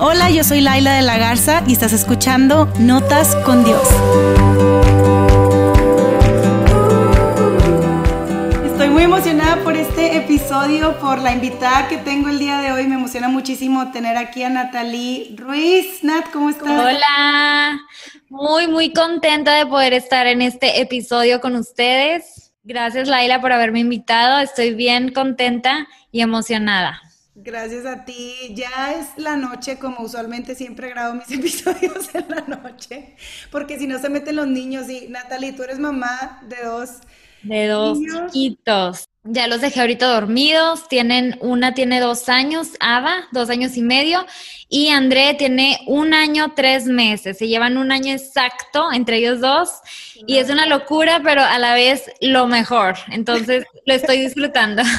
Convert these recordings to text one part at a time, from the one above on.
Hola, yo soy Laila de la Garza y estás escuchando Notas con Dios. Estoy muy emocionada por este episodio, por la invitada que tengo el día de hoy. Me emociona muchísimo tener aquí a Natalie Ruiz. Nat, ¿cómo estás? Hola, muy, muy contenta de poder estar en este episodio con ustedes. Gracias Laila por haberme invitado. Estoy bien contenta y emocionada. Gracias a ti. Ya es la noche, como usualmente siempre grabo mis episodios en la noche, porque si no se meten los niños. Y Natalie, tú eres mamá de dos. De dos chiquitos. Ya los dejé ahorita dormidos. Tienen, una tiene dos años, Ava, dos años y medio, y André tiene un año, tres meses. Se llevan un año exacto entre ellos dos. Y es una locura, pero a la vez lo mejor. Entonces lo estoy disfrutando.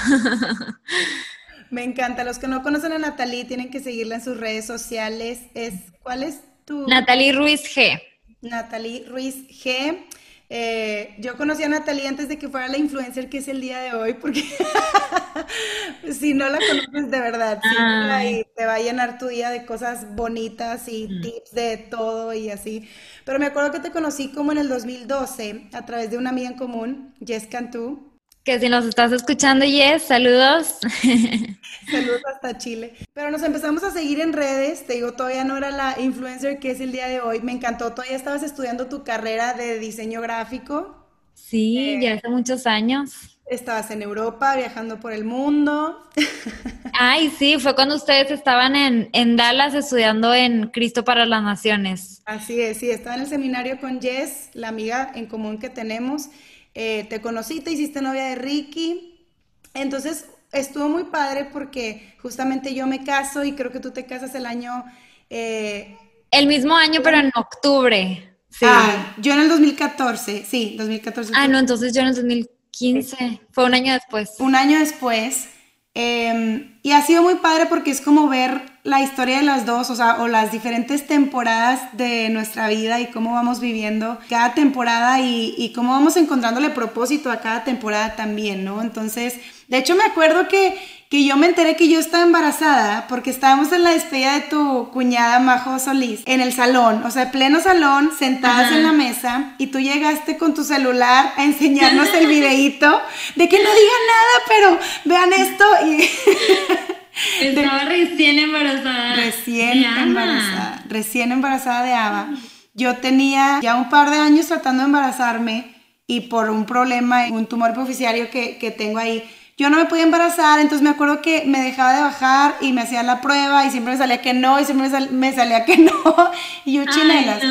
Me encanta. Los que no conocen a Natalie tienen que seguirla en sus redes sociales. Es, ¿Cuál es tu...? Natalie Ruiz G. Natalie Ruiz G. Eh, yo conocí a Natalie antes de que fuera la influencer que es el día de hoy, porque si no la conoces de verdad, te va a llenar tu día de cosas bonitas y mm. tips de todo y así. Pero me acuerdo que te conocí como en el 2012 a través de una amiga en común, Jess Cantú. Que si nos estás escuchando, Yes, saludos. Saludos hasta Chile. Pero nos empezamos a seguir en redes. Te digo, todavía no era la influencer que es el día de hoy. Me encantó. Todavía estabas estudiando tu carrera de diseño gráfico. Sí, eh, ya hace muchos años. Estabas en Europa, viajando por el mundo. Ay, sí, fue cuando ustedes estaban en, en Dallas estudiando en Cristo para las Naciones. Así es, sí, estaba en el seminario con Jess, la amiga en común que tenemos. Eh, te conocí, te hiciste novia de Ricky. Entonces estuvo muy padre porque justamente yo me caso y creo que tú te casas el año... Eh, el mismo año, pero en octubre. Sí. Ah, yo en el 2014, sí, 2014. Ah, no, entonces yo en el 2015, fue un año después. Un año después. Em, y ha sido muy padre porque es como ver la historia de las dos, o sea, o las diferentes temporadas de nuestra vida y cómo vamos viviendo cada temporada y, y cómo vamos encontrándole propósito a cada temporada también, ¿no? Entonces, de hecho me acuerdo que, que yo me enteré que yo estaba embarazada porque estábamos en la despedida de tu cuñada Majo Solís en el salón, o sea, pleno salón, sentadas en la mesa y tú llegaste con tu celular a enseñarnos el videíto de que no digan nada, pero vean esto y... Estaba recién embarazada. Recién embarazada. Recién embarazada de Ava. Yo tenía ya un par de años tratando de embarazarme y por un problema, un tumor hipoficiario que, que tengo ahí, yo no me podía embarazar, entonces me acuerdo que me dejaba de bajar y me hacía la prueba y siempre me salía que no y siempre me, salía que no y yo chinelas.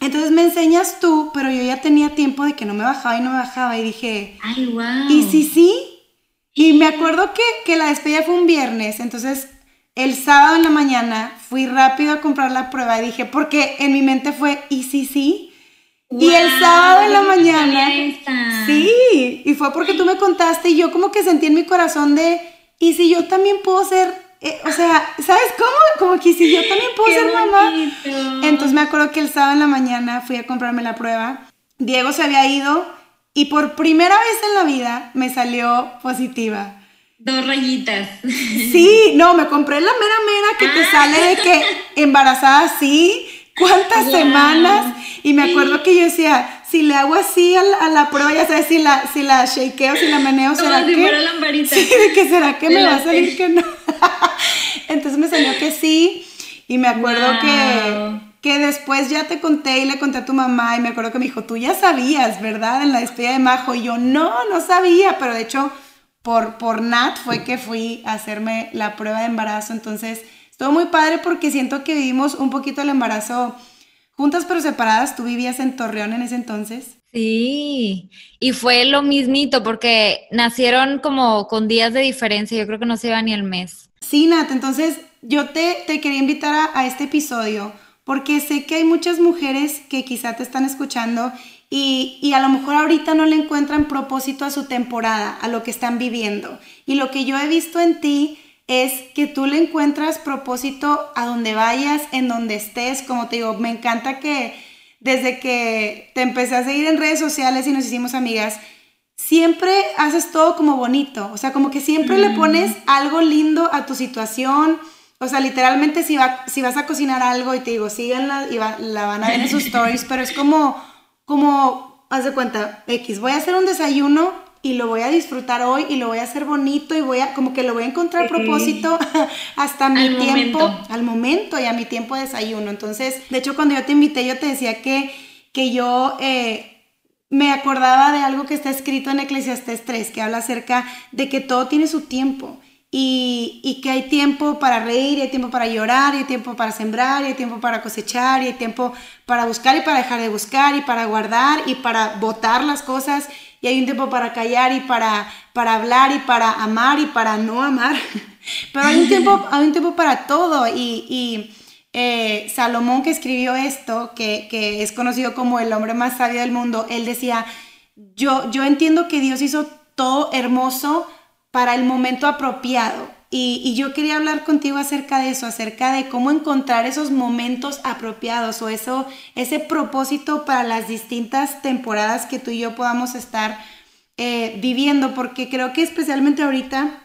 Entonces me enseñas tú, pero yo ya tenía tiempo de que no me bajaba y no me bajaba y dije, ay, wow. ¿Y si sí? Y me acuerdo que, que la despedida fue un viernes, entonces el sábado en la mañana fui rápido a comprar la prueba y dije, porque en mi mente fue, ¿y si sí? y el sábado en la mañana, sí, y fue porque tú me contaste y yo como que sentí en mi corazón de, ¿y si yo también puedo ser, eh, o sea, ¿sabes cómo? Como que si yo también puedo ser mamá. Entonces me acuerdo que el sábado en la mañana fui a comprarme la prueba, Diego se había ido y por primera vez en la vida me salió positiva. Dos rayitas. Sí, no, me compré la mera mera que te ah. sale de que embarazada sí, cuántas semanas. Y me acuerdo que yo decía, si le hago así a la, prueba, ya sabes, si la, si la shakeo, si la meneo, ¿será si que? Fuera lamparita. Sí, de que será que me va a salir que no. Entonces me salió que sí. Y me acuerdo que que después ya te conté y le conté a tu mamá y me acuerdo que me dijo, tú ya sabías, ¿verdad? En la despedida de Majo. Y yo, no, no sabía, pero de hecho por, por Nat fue que fui a hacerme la prueba de embarazo. Entonces, estuvo muy padre porque siento que vivimos un poquito el embarazo juntas pero separadas. Tú vivías en Torreón en ese entonces. Sí, y fue lo mismito porque nacieron como con días de diferencia, yo creo que no se iba ni el mes. Sí, Nat, entonces yo te, te quería invitar a, a este episodio porque sé que hay muchas mujeres que quizá te están escuchando y, a lo mejor ahorita no le encuentran propósito a su temporada, a lo que están viviendo. Y lo que yo he visto en ti es que tú le encuentras propósito a donde vayas, en donde estés. Como te digo, me encanta que desde que te empecé a seguir en redes sociales y nos hicimos amigas, siempre haces todo como bonito. O sea, como que siempre le mm. pones algo lindo a tu situación o sea, literalmente si, va, si vas a cocinar algo y te digo, síganla y la van a ver en sus stories, pero es como, como, haz de cuenta, X, voy a hacer un desayuno y lo voy a disfrutar hoy y lo voy a hacer bonito y voy a, como que lo voy a encontrar propósito hasta mi tiempo, al momento y a mi tiempo de desayuno. Entonces, de hecho, cuando yo te invité, yo te decía que, que yo... Eh, me acordaba de algo que está escrito en Eclesiastes 3, que habla acerca de que todo tiene su tiempo y, y, que hay tiempo para reír, y hay tiempo para llorar, y hay tiempo para sembrar, y hay tiempo para cosechar, y hay tiempo para buscar y para dejar de buscar, y para guardar y para botar las cosas, y hay un tiempo para callar y para, para hablar y para amar y para no amar. Pero hay un tiempo, hay un tiempo para todo y, y eh, Salomón que escribió esto, que, que, es conocido como el hombre más sabio del mundo, él decía, yo, yo entiendo que Dios hizo todo hermoso para el momento apropiado. Y, y, yo quería hablar contigo acerca de eso, acerca de cómo encontrar esos momentos apropiados o eso, ese propósito para las distintas temporadas que tú y yo podamos estar eh, viviendo, porque creo que especialmente ahorita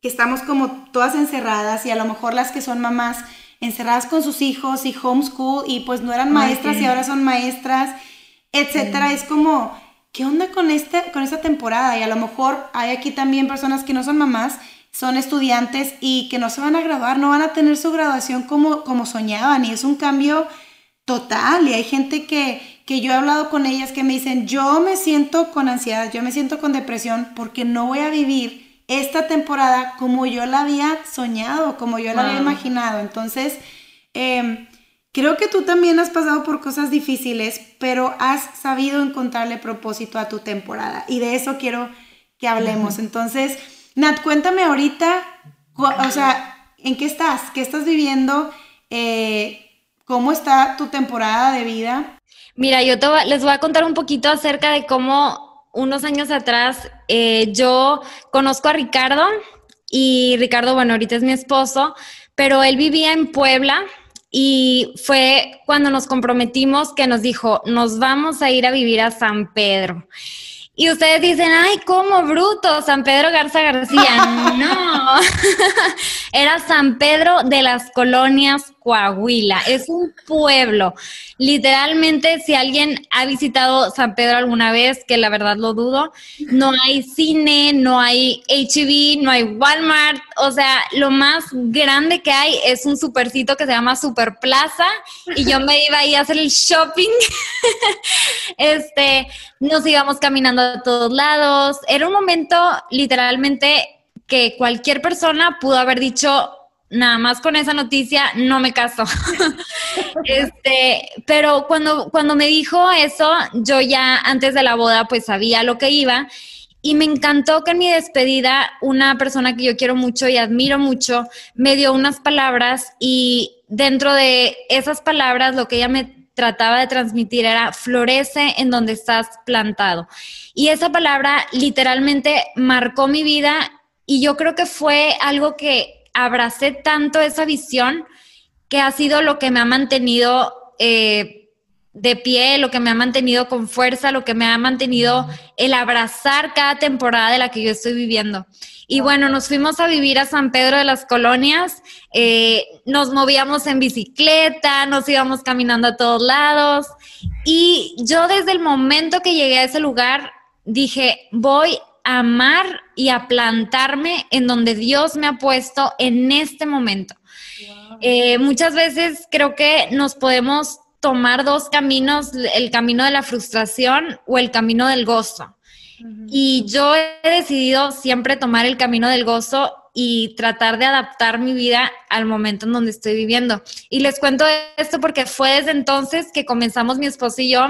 que estamos como todas encerradas y a lo mejor las que son mamás encerradas con sus hijos y homeschool y pues no eran maestras y ahora son maestras, etcétera, es como ¿qué onda con, este, con esta temporada? Y a lo mejor hay aquí también personas que no son mamás, son estudiantes y que no se van a graduar, no van a tener su graduación como, como soñaban y es un cambio total y hay gente que, que yo he hablado con ellas que me dicen, yo me siento con ansiedad, yo me siento con depresión porque no voy a vivir esta temporada como yo la había soñado, como yo la había imaginado. Entonces, eh, Creo que tú también has pasado por cosas difíciles, pero has sabido encontrarle propósito a tu temporada y de eso quiero que hablemos. Entonces, Nat, cuéntame ahorita, o sea, ¿en qué estás? ¿Qué estás viviendo? Eh, ¿Cómo está tu temporada de vida? Mira, yo les voy a contar un poquito acerca de cómo unos años atrás eh, yo conozco a Ricardo y Ricardo, bueno, ahorita es mi esposo, pero él vivía en Puebla y fue cuando nos comprometimos que nos dijo, nos vamos a ir a vivir a San Pedro. Y ustedes dicen, ay, ¿cómo bruto? San Pedro Garza García. No, era San Pedro de las Colonias Coahuila. Es un pueblo. Literalmente, si alguien ha visitado San Pedro alguna vez, que la verdad lo dudo, no hay cine, no hay HB, no hay Walmart. O sea, lo más grande que hay es un supercito que se llama Super Plaza y yo me iba ahí a hacer el shopping. este, nos íbamos caminando a todos lados. Era un momento literalmente que cualquier persona pudo haber dicho, nada más con esa noticia no me caso. este, pero cuando, cuando me dijo eso, yo ya antes de la boda pues sabía lo que iba y me encantó que en mi despedida una persona que yo quiero mucho y admiro mucho me dio unas palabras y dentro de esas palabras lo que ella me trataba de transmitir era florece en donde estás plantado. Y esa palabra literalmente marcó mi vida y yo creo que fue algo que abracé tanto esa visión que ha sido lo que me ha mantenido eh, de pie, lo que me ha mantenido con fuerza, lo que me ha mantenido el abrazar cada temporada de la que yo estoy viviendo. Y bueno, nos fuimos a vivir a San Pedro de las Colonias, eh, nos movíamos en bicicleta, nos íbamos caminando a todos lados. Y yo desde el momento que llegué a ese lugar dije, voy amar y a plantarme en donde Dios me ha puesto en este momento. Eh, muchas veces creo que nos podemos tomar dos caminos, el camino de la frustración o el camino del gozo. Y yo he decidido siempre tomar el camino del gozo y tratar de adaptar mi vida al momento en donde estoy viviendo. Y les cuento esto porque fue desde entonces que comenzamos mi esposo y yo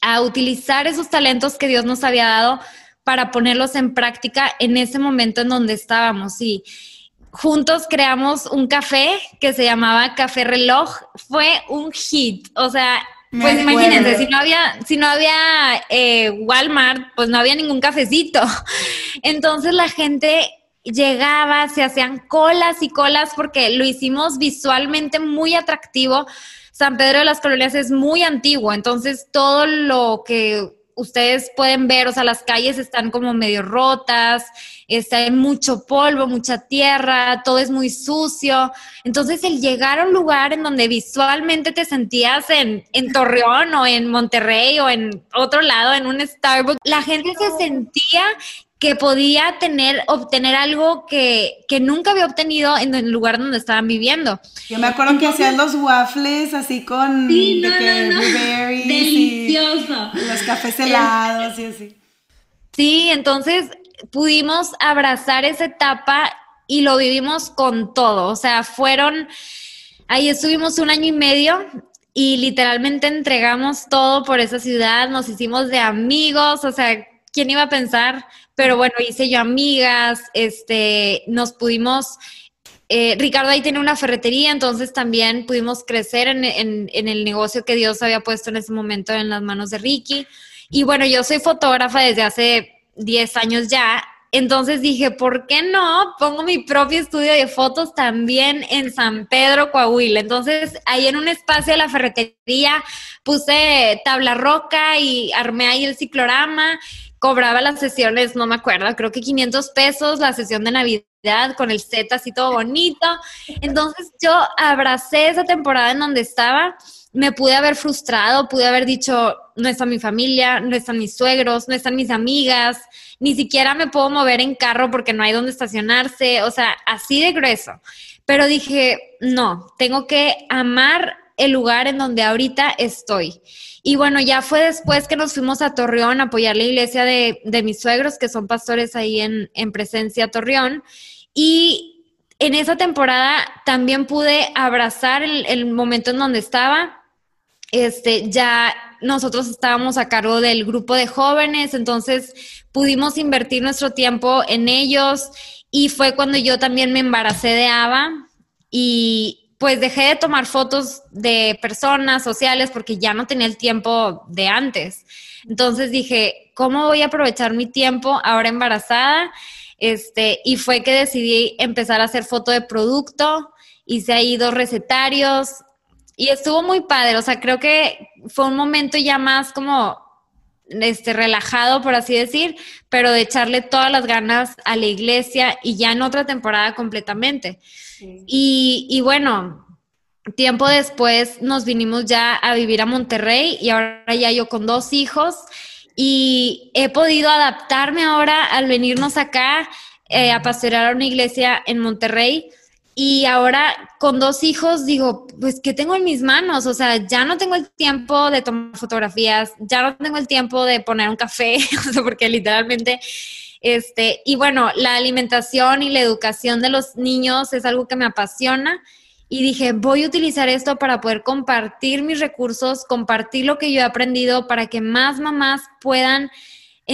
a utilizar esos talentos que Dios nos había dado para ponerlos en práctica en ese momento en donde estábamos. Y juntos creamos un café que se llamaba Café Reloj. Fue un hit. O sea, pues imagínense, si no había, si no había eh, Walmart, pues no había ningún cafecito. Entonces la gente llegaba, se hacían colas y colas porque lo hicimos visualmente muy atractivo. San Pedro de las Colonias es muy antiguo, entonces todo lo que ustedes pueden ver, o sea, las calles están como medio rotas, está, hay mucho polvo, mucha tierra, todo es muy sucio. Entonces, el llegar a un lugar en donde visualmente te sentías en, en Torreón o en Monterrey o en otro lado, en un Starbucks, la gente se sentía que podía tener, obtener algo que, nunca había obtenido en el lugar donde estaban viviendo. Yo me acuerdo que hacían los waffles así con sí, no, delicioso. los cafés helados y así. Sí, entonces pudimos abrazar esa etapa y lo vivimos con todo. O sea, fueron, ahí estuvimos un año y medio y literalmente entregamos todo por esa ciudad, nos hicimos de amigos, o sea, ¿quién iba a pensar? Pero bueno, hice yo amigas, este, nos pudimos, eh, Ricardo ahí tiene una ferretería, entonces también pudimos crecer en, en, el negocio que Dios había puesto en ese momento en las manos de Ricky. Y bueno, yo soy fotógrafa desde hace 10 años ya, entonces dije, ¿por qué no? Pongo mi propio estudio de fotos también en San Pedro, Coahuila. Entonces, ahí en un espacio de la ferretería puse tabla roca y armé ahí el ciclorama cobraba las sesiones, no me acuerdo, creo que 500 pesos la sesión de Navidad con el set así todo bonito. Entonces yo abracé esa temporada en donde estaba, me pude haber frustrado, pude haber dicho, no está mi familia, no están mis suegros, no están mis amigas, ni siquiera me puedo mover en carro porque no hay donde estacionarse, o sea, así de grueso. Pero dije, no, tengo que amar el lugar en donde ahorita estoy. Y bueno, ya fue después que nos fuimos a Torreón a apoyar la iglesia de, mis suegros, que son pastores ahí en, Presencia Torreón. Y en esa temporada también pude abrazar el, momento en donde estaba. Este, ya nosotros estábamos a cargo del grupo de jóvenes, entonces pudimos invertir nuestro tiempo en ellos y fue cuando yo también me embaracé de Ava y, pues dejé de tomar fotos de personas sociales porque ya no tenía el tiempo de antes. Entonces dije, ¿cómo voy a aprovechar mi tiempo ahora embarazada? Este, y fue que decidí empezar a hacer foto de producto, hice ahí dos recetarios y estuvo muy padre, o sea, creo que fue un momento ya más como este relajado, por así decir, pero de echarle todas las ganas a la iglesia y ya en otra temporada completamente. Y, bueno, tiempo después nos vinimos ya a vivir a Monterrey y ahora ya yo con dos hijos y he podido adaptarme ahora al venirnos acá eh, a pastorear a una iglesia en Monterrey. Y ahora con dos hijos digo, pues, ¿qué tengo en mis manos? O sea, ya no tengo el tiempo de tomar fotografías, ya no tengo el tiempo de poner un café, porque literalmente este, y bueno, la alimentación y la educación de los niños es algo que me apasiona y dije, voy a utilizar esto para poder compartir mis recursos, compartir lo que yo he aprendido para que más mamás puedan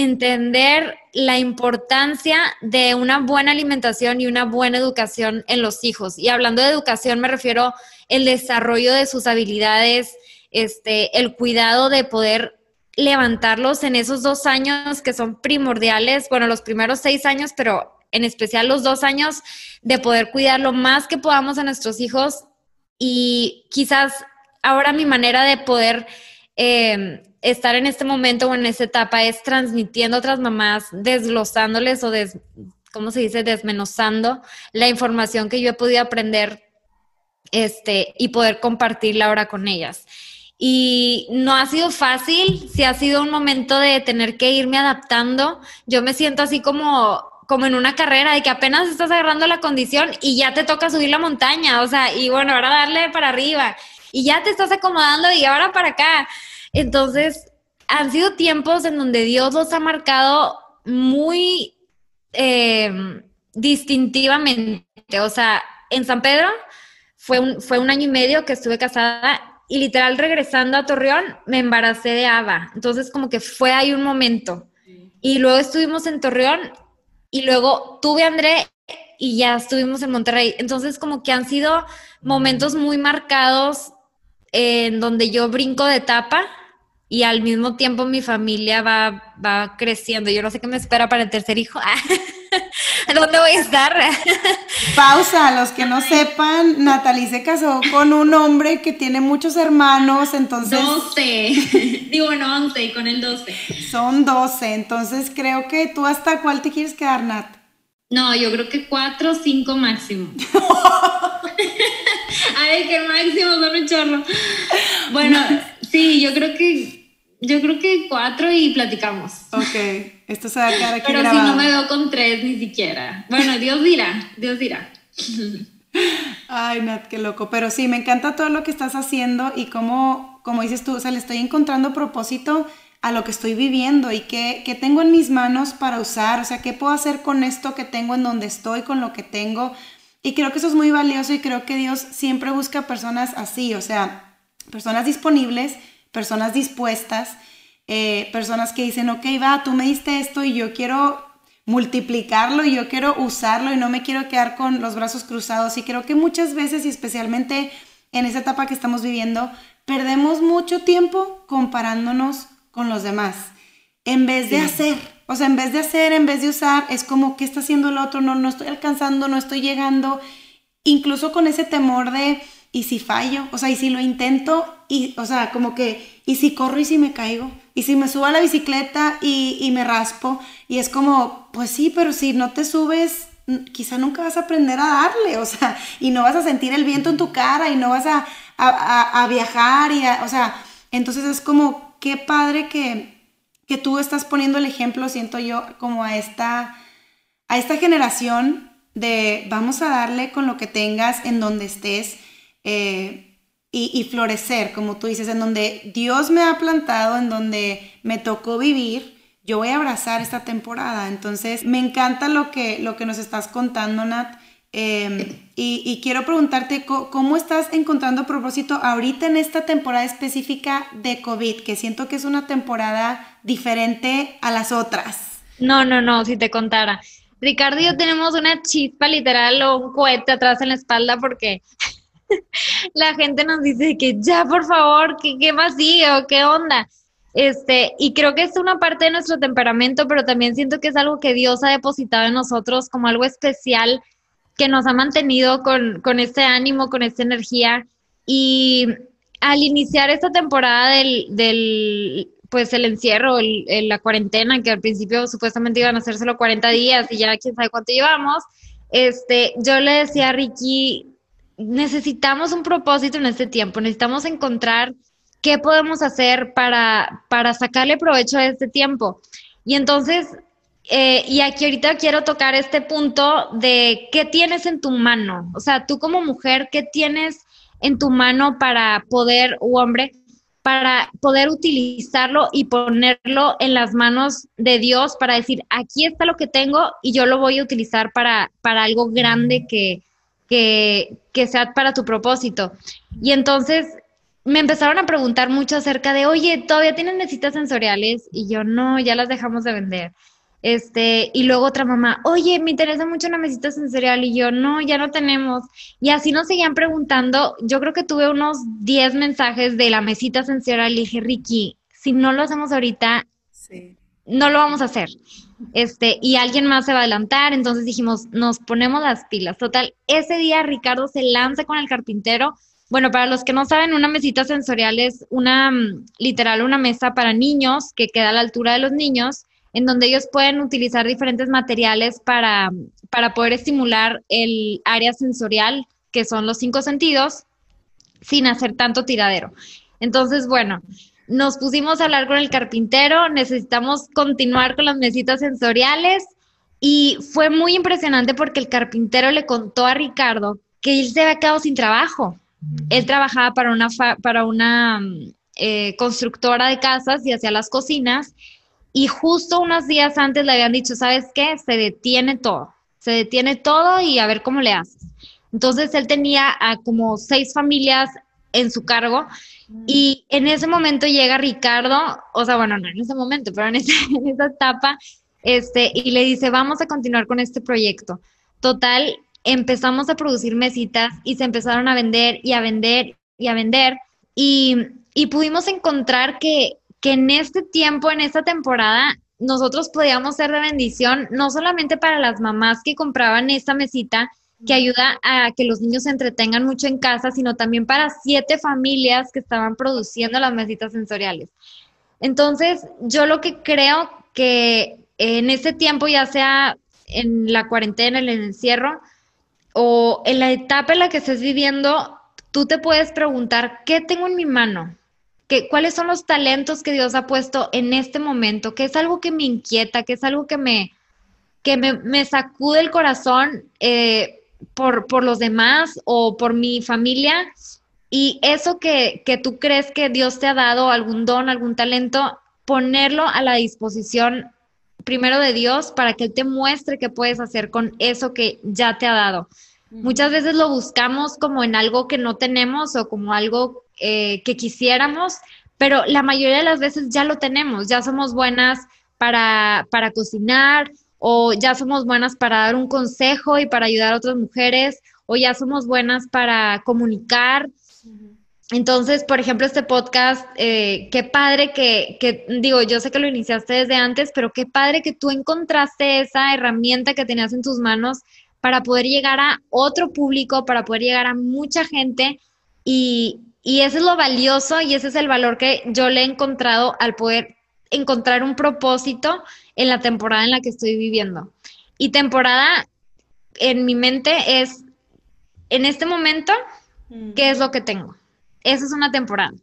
entender la importancia de una buena alimentación y una buena educación en los hijos. Y hablando de educación me refiero el desarrollo de sus habilidades, este, el cuidado de poder levantarlos en esos dos años que son primordiales, bueno, los primeros seis años, pero en especial los dos años, de poder cuidar lo más que podamos a nuestros hijos y quizás ahora mi manera de poder em, estar en este momento o en esta etapa es transmitiendo a otras mamás, desglosándoles o des, ¿cómo se dice? Desmenuzando la información que yo he podido aprender este, y poder compartirla ahora con ellas. Y no ha sido fácil, sí ha sido un momento de tener que irme adaptando. Yo me siento así como, como en una carrera, de que apenas estás agarrando la condición y ya te toca subir la montaña, o sea, y bueno, ahora darle para arriba, y ya te estás acomodando y ahora para acá. Entonces, han sido tiempos en donde Dios los ha marcado muy eh, distintivamente. O sea, en San Pedro fue un, fue un año y medio que estuve casada y literal regresando a Torreón me embaracé de Ava. Entonces como que fue ahí un momento. Y luego estuvimos en Torreón y luego tuve a André y ya estuvimos en Monterrey. Entonces como que han sido momentos muy marcados en donde yo brinco de etapa y al mismo tiempo mi familia va, va creciendo. Yo no sé qué me espera para el tercer hijo. ¿Dónde voy a estar? Pausa, los que no sepan, Natalie se casó con un hombre que tiene muchos hermanos, entonces... 12, digo, no, 11, y con el 12. Son 12, entonces creo que tú hasta cuál te quieres quedar, Nat. No, yo creo que 4 o 5 máximo. Ay, qué máximo, son un chorro. Bueno, sí, yo creo que yo creo que cuatro y platicamos. Ok, esto se va a quedar aquí Pero si no me veo con tres ni siquiera. Bueno, Dios dirá, Dios dirá. Ay, Nat, qué loco. Pero sí, me encanta todo lo que estás haciendo y cómo, como dices tú, o sea, le estoy encontrando propósito a lo que estoy viviendo y qué, qué tengo en mis manos para usar, o sea, qué puedo hacer con esto que tengo en donde estoy, con lo que tengo. Y creo que eso es muy valioso y creo que Dios siempre busca personas así, o sea, personas disponibles personas dispuestas, eh, personas que dicen, ok, va, tú me diste esto y yo quiero multiplicarlo y yo quiero usarlo y no me quiero quedar con los brazos cruzados. Y creo que muchas veces, y especialmente en esa etapa que estamos viviendo, perdemos mucho tiempo comparándonos con los demás, en vez de hacer. O sea, en vez de hacer, en vez de usar, es como, ¿qué está haciendo el otro? No, no estoy alcanzando, no estoy llegando. Incluso con ese temor de, ¿y si fallo? O sea, ¿y si lo intento? Y, o sea, como que, ¿y si corro y si me caigo? ¿Y si me subo a la bicicleta y, me raspo? Y es como, pues sí, pero si no te subes, quizá nunca vas a aprender a darle, o sea, y no vas a sentir el viento en tu cara y no vas a, a, viajar y, o sea, entonces es como, qué padre que, que tú estás poniendo el ejemplo, siento yo, como a esta, a esta generación de vamos a darle con lo que tengas en donde estés eh, y, florecer, como tú dices, en donde Dios me ha plantado, en donde me tocó vivir, yo voy a abrazar esta temporada. Entonces, me encanta lo que, lo que nos estás contando, Nat. Em, y, quiero preguntarte, ¿cómo estás encontrando propósito ahorita en esta temporada específica de COVID? Que siento que es una temporada diferente a las otras. No, no, no, si te contara. Ricardo y yo tenemos una chispa literal o un cohete atrás en la espalda porque la gente nos dice que ya, por favor, ¿qué, qué más sigue o qué onda? Este, y creo que es una parte de nuestro temperamento, pero también siento que es algo que Dios ha depositado en nosotros como algo especial que nos ha mantenido con, con este ánimo, con esta energía. Y al iniciar esta temporada del, del pues el encierro, el, la cuarentena, que al principio supuestamente iban a hacer solo 40 días y ya quién sabe cuánto llevamos, este, yo le decía a Ricky, necesitamos un propósito en este tiempo, necesitamos encontrar qué podemos hacer para, para sacarle provecho a este tiempo. Y entonces, eh, y aquí ahorita quiero tocar este punto de qué tienes en tu mano, o sea, tú como mujer, ¿qué tienes en tu mano para poder, o hombre, para poder utilizarlo y ponerlo en las manos de Dios para decir, aquí está lo que tengo y yo lo voy a utilizar para, para algo grande que, que, que sea para tu propósito. Y entonces me empezaron a preguntar mucho acerca de, oye, ¿todavía tienen mesitas sensoriales? Y yo, no, ya las dejamos de vender. Este, y luego otra mamá, oye, me interesa mucho una mesita sensorial. Y yo, no, ya no tenemos. Y así nos seguían preguntando. Yo creo que tuve unos 10 mensajes de la mesita sensorial. Y dije, Ricky, si no lo hacemos ahorita, no lo vamos a hacer este, y alguien más se va a adelantar, entonces dijimos, nos ponemos las pilas. Total, ese día Ricardo se lanza con el carpintero. Bueno, para los que no saben, una mesita sensorial es una, mm, literal, una mesa para niños que queda a la altura de los niños, en donde ellos pueden utilizar diferentes materiales para, para poder estimular el área sensorial, que son los cinco sentidos, sin hacer tanto tiradero. Entonces, bueno, nos pusimos a hablar con el carpintero, necesitamos continuar con las mesitas sensoriales y fue muy impresionante porque el carpintero le contó a Ricardo que él se había quedado sin trabajo. Él trabajaba para una, para una eh, constructora de casas y hacía las cocinas y justo unos días antes le habían dicho, ¿sabes qué? Se detiene todo, se detiene todo y a ver cómo le haces. Entonces él tenía a como seis familias en su cargo y en ese momento llega Ricardo, o sea, bueno, no en ese momento, pero en, esa etapa, este, y le dice, vamos a continuar con este proyecto. Total, empezamos a producir mesitas y se empezaron a vender y a vender y a vender y, y pudimos encontrar que, que en este tiempo, en esta temporada, nosotros podíamos ser de bendición, no solamente para las mamás que compraban esta mesita, que ayuda a que los niños se entretengan mucho en casa, sino también para siete familias que estaban produciendo las mesitas sensoriales. Entonces, yo lo que creo que en este tiempo, ya sea en la cuarentena, en el encierro, o en la etapa en la que estés viviendo, tú te puedes preguntar, ¿qué tengo en mi mano? ¿Qué, ¿Cuáles son los talentos que Dios ha puesto en este momento? ¿Qué es algo que me inquieta? ¿Qué es algo que me, que me, sacude el corazón eh, por, por los demás o por mi familia? Y eso que, que tú crees que Dios te ha dado, algún don, algún talento, ponerlo a la disposición primero de Dios para que Él te muestre qué puedes hacer con eso que ya te ha dado. Muchas veces lo buscamos como en algo que no tenemos o como algo eh, que quisiéramos, pero la mayoría de las veces ya lo tenemos, ya somos buenas para, para cocinar o ya somos buenas para dar un consejo y para ayudar a otras mujeres o ya somos buenas para comunicar. Entonces, por ejemplo, este podcast, eh, qué padre que, que, digo, yo sé que lo iniciaste desde antes, pero qué padre que tú encontraste esa herramienta que tenías en tus manos para poder llegar a otro público, para poder llegar a mucha gente y, y eso es lo valioso y ese es el valor que yo le he encontrado al poder encontrar un propósito en la temporada en la que estoy viviendo. Y temporada en mi mente es, en este momento, ¿qué es lo que tengo? esa es una temporada.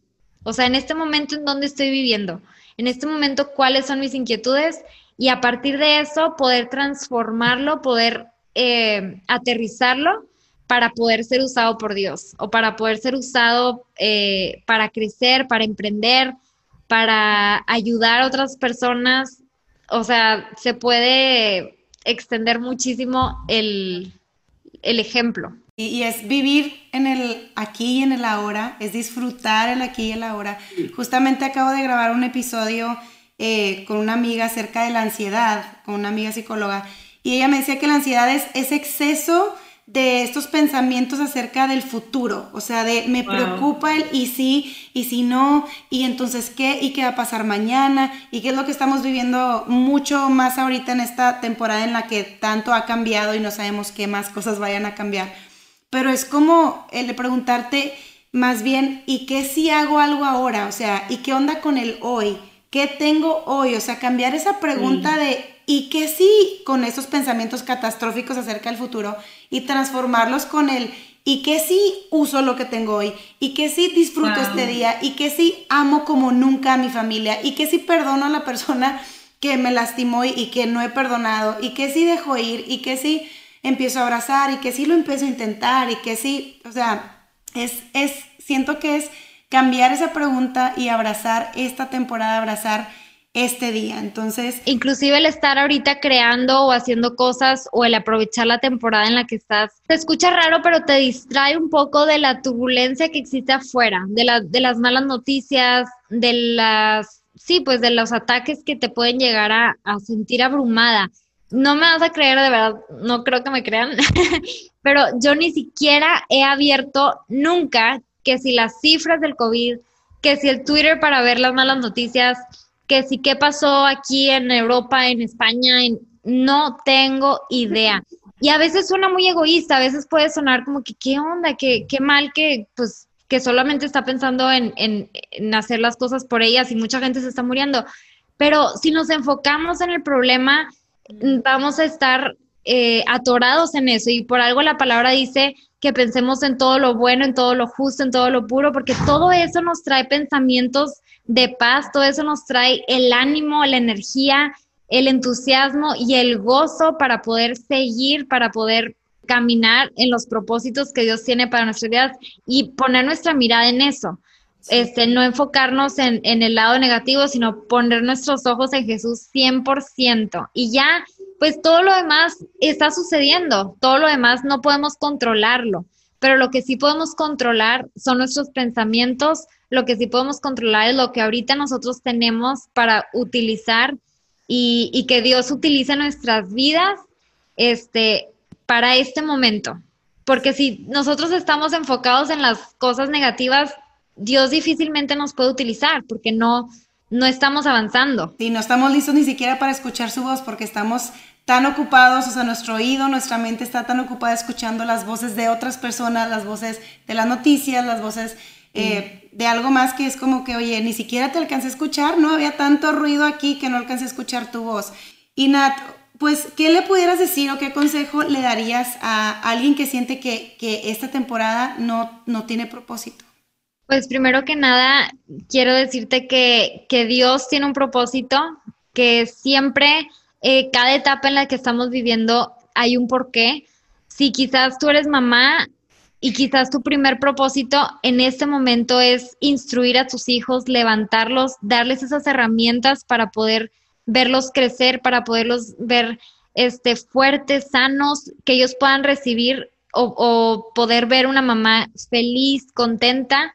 O sea, en este momento en donde estoy viviendo, en este momento cuáles son mis inquietudes y a partir de eso poder transformarlo, poder eh, aterrizarlo para poder ser usado por Dios o para poder ser usado eh, para crecer, para emprender, para ayudar a otras personas. O sea, se puede extender muchísimo el, el ejemplo. Y, es vivir en el aquí y en el ahora, es disfrutar el aquí y el ahora. Justamente acabo de grabar un episodio eh, con una amiga acerca de la ansiedad, con una amiga psicóloga, y ella me decía que la ansiedad es, es exceso de estos pensamientos acerca del futuro, o sea, de me preocupa el y sí, y si no, y entonces qué, y qué va a pasar mañana, y qué es lo que estamos viviendo mucho más ahorita en esta temporada en la que tanto ha cambiado y no sabemos qué más cosas vayan a cambiar pero es como el de preguntarte más bien, ¿y qué si hago algo ahora? O sea, ¿y qué onda con el hoy? ¿Qué tengo hoy? O sea, cambiar esa pregunta de ¿y qué si con esos pensamientos catastróficos acerca del futuro y transformarlos con el ¿y qué si uso lo que tengo hoy? ¿Y qué si disfruto este día? ¿Y qué si amo como nunca a mi familia? ¿Y qué si perdono a la persona que me lastimó y que no he perdonado? ¿Y qué si dejo ir? ¿Y qué si empiezo a abrazar y que sí lo empiezo a intentar y que sí, o sea, es, es, siento que es cambiar esa pregunta y abrazar esta temporada, abrazar este día. Entonces, inclusive el estar ahorita creando o haciendo cosas o el aprovechar la temporada en la que estás, te escucha raro, pero te distrae un poco de la turbulencia que existe afuera, de, de las malas noticias, de las, sí, pues de los ataques que te pueden llegar a, a sentir abrumada no me vas a creer de verdad, no creo que me crean, pero yo ni siquiera he abierto nunca que si las cifras del COVID, que si el Twitter para ver las malas noticias, que si qué pasó aquí en Europa, en España, no tengo idea. Y a veces suena muy egoísta, a veces puede sonar como que qué onda, qué, qué mal que pues que solamente está pensando en, en hacer las cosas por ellas y mucha gente se está muriendo. Pero si nos enfocamos en el problema, vamos a estar eh, atorados en eso y por algo la palabra dice que pensemos en todo lo bueno, en todo lo justo, en todo lo puro, porque todo eso nos trae pensamientos de paz, todo eso nos trae el ánimo, la energía, el entusiasmo y el gozo para poder seguir, para poder caminar en los propósitos que Dios tiene para nuestras vidas y poner nuestra mirada en eso. Este, no enfocarnos en, en, el lado negativo, sino poner nuestros ojos en Jesús 100%. Y ya, pues todo lo demás está sucediendo, todo lo demás no podemos controlarlo, pero lo que sí podemos controlar son nuestros pensamientos, lo que sí podemos controlar es lo que ahorita nosotros tenemos para utilizar y, que Dios utilice nuestras vidas este, para este momento. Porque si nosotros estamos enfocados en las cosas negativas, Dios difícilmente nos puede utilizar porque no, no estamos avanzando. Sí, no estamos listos ni siquiera para escuchar su voz porque estamos tan ocupados, o sea, nuestro oído, nuestra mente está tan ocupada escuchando las voces de otras personas, las voces de las noticias, las voces eh, de algo más que es como que, oye, ni siquiera te alcancé a escuchar, ¿no? Había tanto ruido aquí que no alcancé a escuchar tu voz. Y Nat, pues, ¿qué le pudieras decir o qué consejo le darías a alguien que siente que, que esta temporada no, no tiene propósito? Pues primero que nada, quiero decirte que, que Dios tiene un propósito, que siempre eh, cada etapa en la que estamos viviendo hay un porqué. Si quizás tú eres mamá y quizás tu primer propósito en este momento es instruir a tus hijos, levantarlos, darles esas herramientas para poder verlos crecer, para poderlos ver este, fuertes, sanos, que ellos puedan recibir o, o poder ver una mamá feliz, contenta.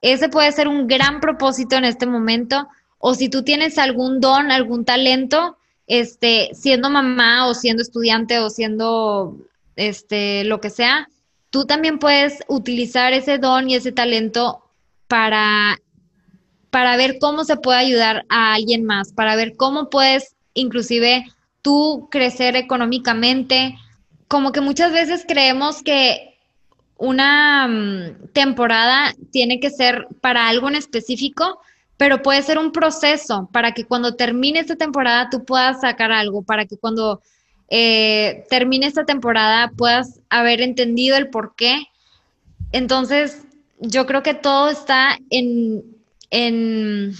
Ese puede ser un gran propósito en este momento. O si tú tienes algún don, algún talento, este, siendo mamá o siendo estudiante o siendo este, lo que sea, tú también puedes utilizar ese don y ese talento para, para ver cómo se puede ayudar a alguien más, para ver cómo puedes inclusive tú crecer económicamente. Como que muchas veces creemos que una mm, temporada tiene que ser para algo en específico, pero puede ser un proceso para que cuando termine esta temporada tú puedas sacar algo, para que cuando eh, termine esta temporada puedas haber entendido el por qué. Entonces, yo creo que todo está en, en,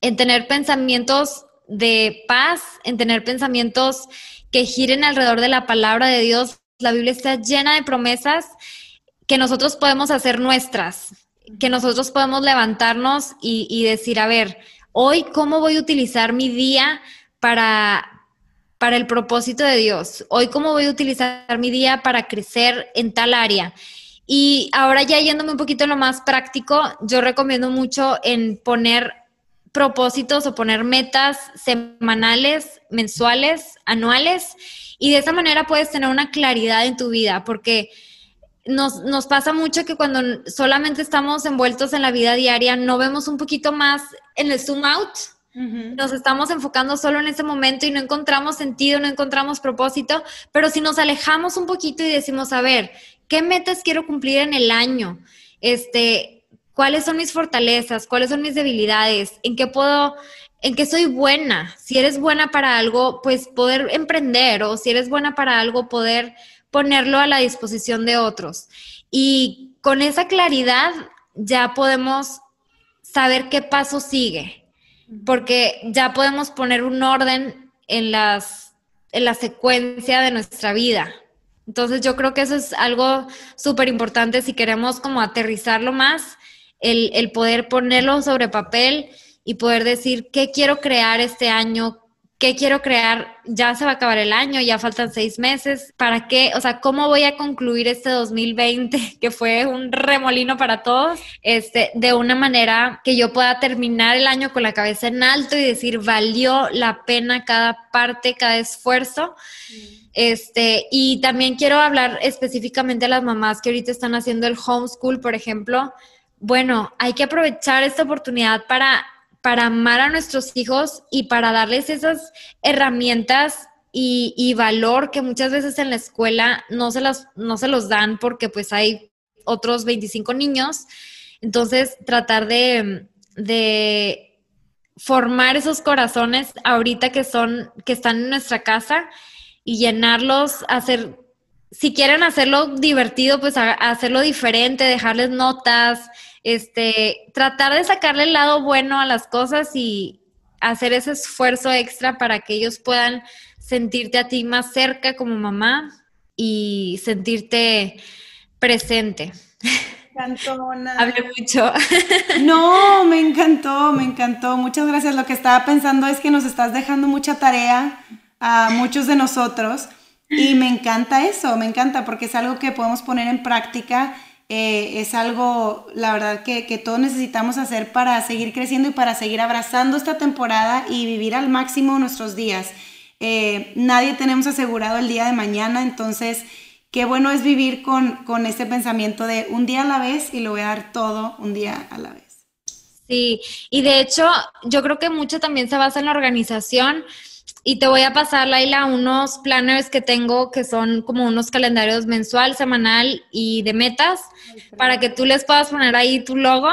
en tener pensamientos de paz, en tener pensamientos que giren alrededor de la palabra de Dios. La Biblia está llena de promesas que nosotros podemos hacer nuestras que nosotros podemos levantarnos y, decir, a ver, hoy cómo voy a utilizar mi día para, para el propósito de Dios, hoy cómo voy a utilizar mi día para crecer en tal área. Y ahora ya yéndome un poquito en lo más práctico, yo recomiendo mucho en poner propósitos o poner metas semanales, mensuales, anuales, y de esa manera puedes tener una claridad en tu vida, porque nos, nos pasa mucho que cuando solamente estamos envueltos en la vida diaria, no vemos un poquito más en el zoom out. Nos estamos enfocando solo en ese momento y no encontramos sentido, no encontramos propósito, pero si nos alejamos un poquito y decimos, a ver, ¿qué metas quiero cumplir en el año? Este, ¿cuáles son mis fortalezas? ¿Cuáles son mis debilidades? ¿En qué puedo en qué soy buena? Si eres buena para algo, pues poder emprender o si eres buena para algo, poder ponerlo a la disposición de otros. Y con esa claridad ya podemos saber qué paso sigue, porque ya podemos poner un orden en, las, en la secuencia de nuestra vida. Entonces yo creo que eso es algo súper importante si queremos como aterrizarlo más, el, el poder ponerlo sobre papel y poder decir qué quiero crear este año, ¿Qué quiero crear? Ya se va a acabar el año, ya faltan seis meses. ¿Para qué? O sea, ¿cómo voy a concluir este 2020, que fue un remolino para todos, este, de una manera que yo pueda terminar el año con la cabeza en alto y decir, valió la pena cada parte, cada esfuerzo? Este, y también quiero hablar específicamente a las mamás que ahorita están haciendo el homeschool, por ejemplo. Bueno, hay que aprovechar esta oportunidad para para amar a nuestros hijos y para darles esas herramientas y, valor que muchas veces en la escuela no se, las, no se los dan porque pues hay otros 25 niños. Entonces, tratar de, de formar esos corazones ahorita que son, que están en nuestra casa y llenarlos, hacer, si quieren hacerlo divertido, pues hacerlo diferente, dejarles notas, este, tratar de sacarle el lado bueno a las cosas y hacer ese esfuerzo extra para que ellos puedan sentirte a ti más cerca como mamá y sentirte presente. Me encantó, Hablé mucho. No, me encantó, me encantó. Muchas gracias. Lo que estaba pensando es que nos estás dejando mucha tarea a muchos de nosotros y me encanta eso, me encanta porque es algo que podemos poner en práctica eh, es algo, la verdad, que, que, todos necesitamos hacer para seguir creciendo y para seguir abrazando esta temporada y vivir al máximo nuestros días. Eh, nadie tenemos asegurado el día de mañana, entonces qué bueno es vivir con, con este pensamiento de un día a la vez y lo voy a dar todo un día a la vez. Sí, y de hecho yo creo que mucho también se basa en la organización y te voy a pasar, Laila, unos planners que tengo que son como unos calendarios mensual, semanal y de metas para que tú les puedas poner ahí tu logo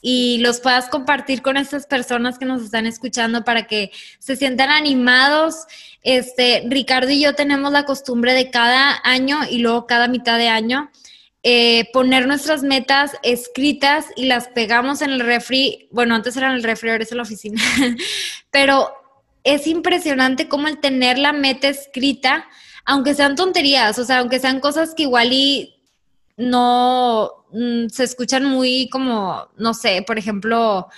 y los puedas compartir con estas personas que nos están escuchando para que se sientan animados. Este, Ricardo y yo tenemos la costumbre de cada año y luego cada mitad de año eh, poner nuestras metas escritas y las pegamos en el refri. Bueno, antes era en el refri, ahora es en la oficina. Pero es impresionante cómo el tener la meta escrita, aunque sean tonterías, o sea, aunque sean cosas que igual y no mm, se escuchan muy como, no sé, por ejemplo,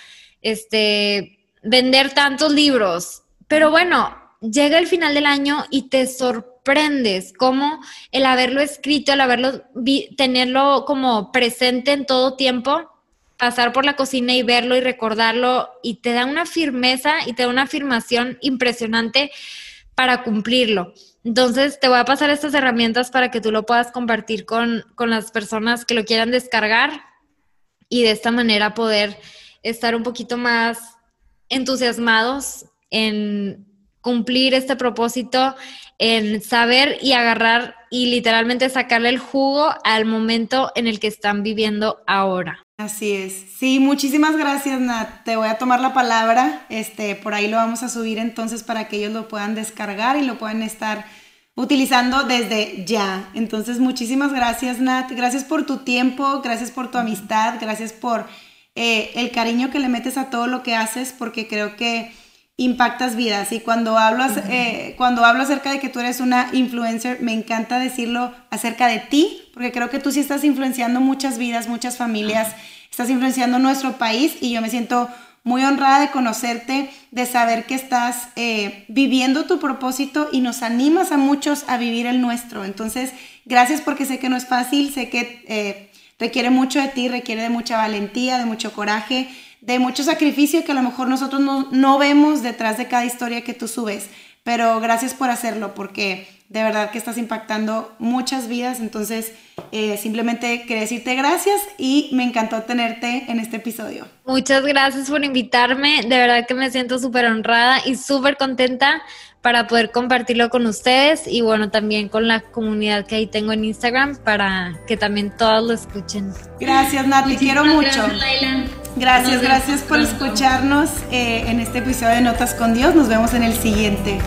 este, vender tantos libros. Pero bueno, llega el final del año y te sorprendes cómo el haberlo escrito, el haberlo, tenerlo como presente en todo tiempo, pasar por la cocina y verlo y recordarlo y te da una firmeza y te da una afirmación impresionante para cumplirlo. Entonces, te voy a pasar estas herramientas para que tú lo puedas compartir con, con las personas que lo quieran descargar y de esta manera poder estar un poquito más entusiasmados en cumplir este propósito, en saber y agarrar y literalmente sacarle el jugo al momento en el que están viviendo ahora. Así es. Sí, muchísimas gracias, Nat. Te voy a tomar la palabra. Este, por ahí lo vamos a subir entonces para que ellos lo puedan descargar y lo puedan estar utilizando desde ya. Entonces, muchísimas gracias, Nat. Gracias por tu tiempo, gracias por tu amistad, gracias por eh, el cariño que le metes a todo lo que haces, porque creo que impactas vidas. Y cuando hablo, eh, cuando hablo acerca de que tú eres una influencer, me encanta decirlo acerca de ti, porque creo que tú sí estás influenciando muchas vidas, muchas familias, estás influenciando nuestro país y yo me siento muy honrada de conocerte, de saber que estás eh, viviendo tu propósito y nos animas a muchos a vivir el nuestro. Entonces, gracias porque sé que no es fácil, sé que eh, requiere mucho de ti, requiere de mucha valentía, de mucho coraje de mucho sacrificio que a lo mejor nosotros no, vemos detrás de cada historia que tú subes. Pero gracias por hacerlo porque de verdad que estás impactando muchas vidas. Entonces, eh, simplemente quería decirte gracias y me encantó tenerte en este episodio. Muchas gracias por invitarme. De verdad que me siento súper honrada y súper contenta para poder compartirlo con ustedes y bueno, también con la comunidad que ahí tengo en Instagram para que también todos lo escuchen. Gracias, Nati. Quiero mucho. Gracias, gracias por escucharnos eh, en este episodio de Notas con Dios. Nos vemos en el siguiente.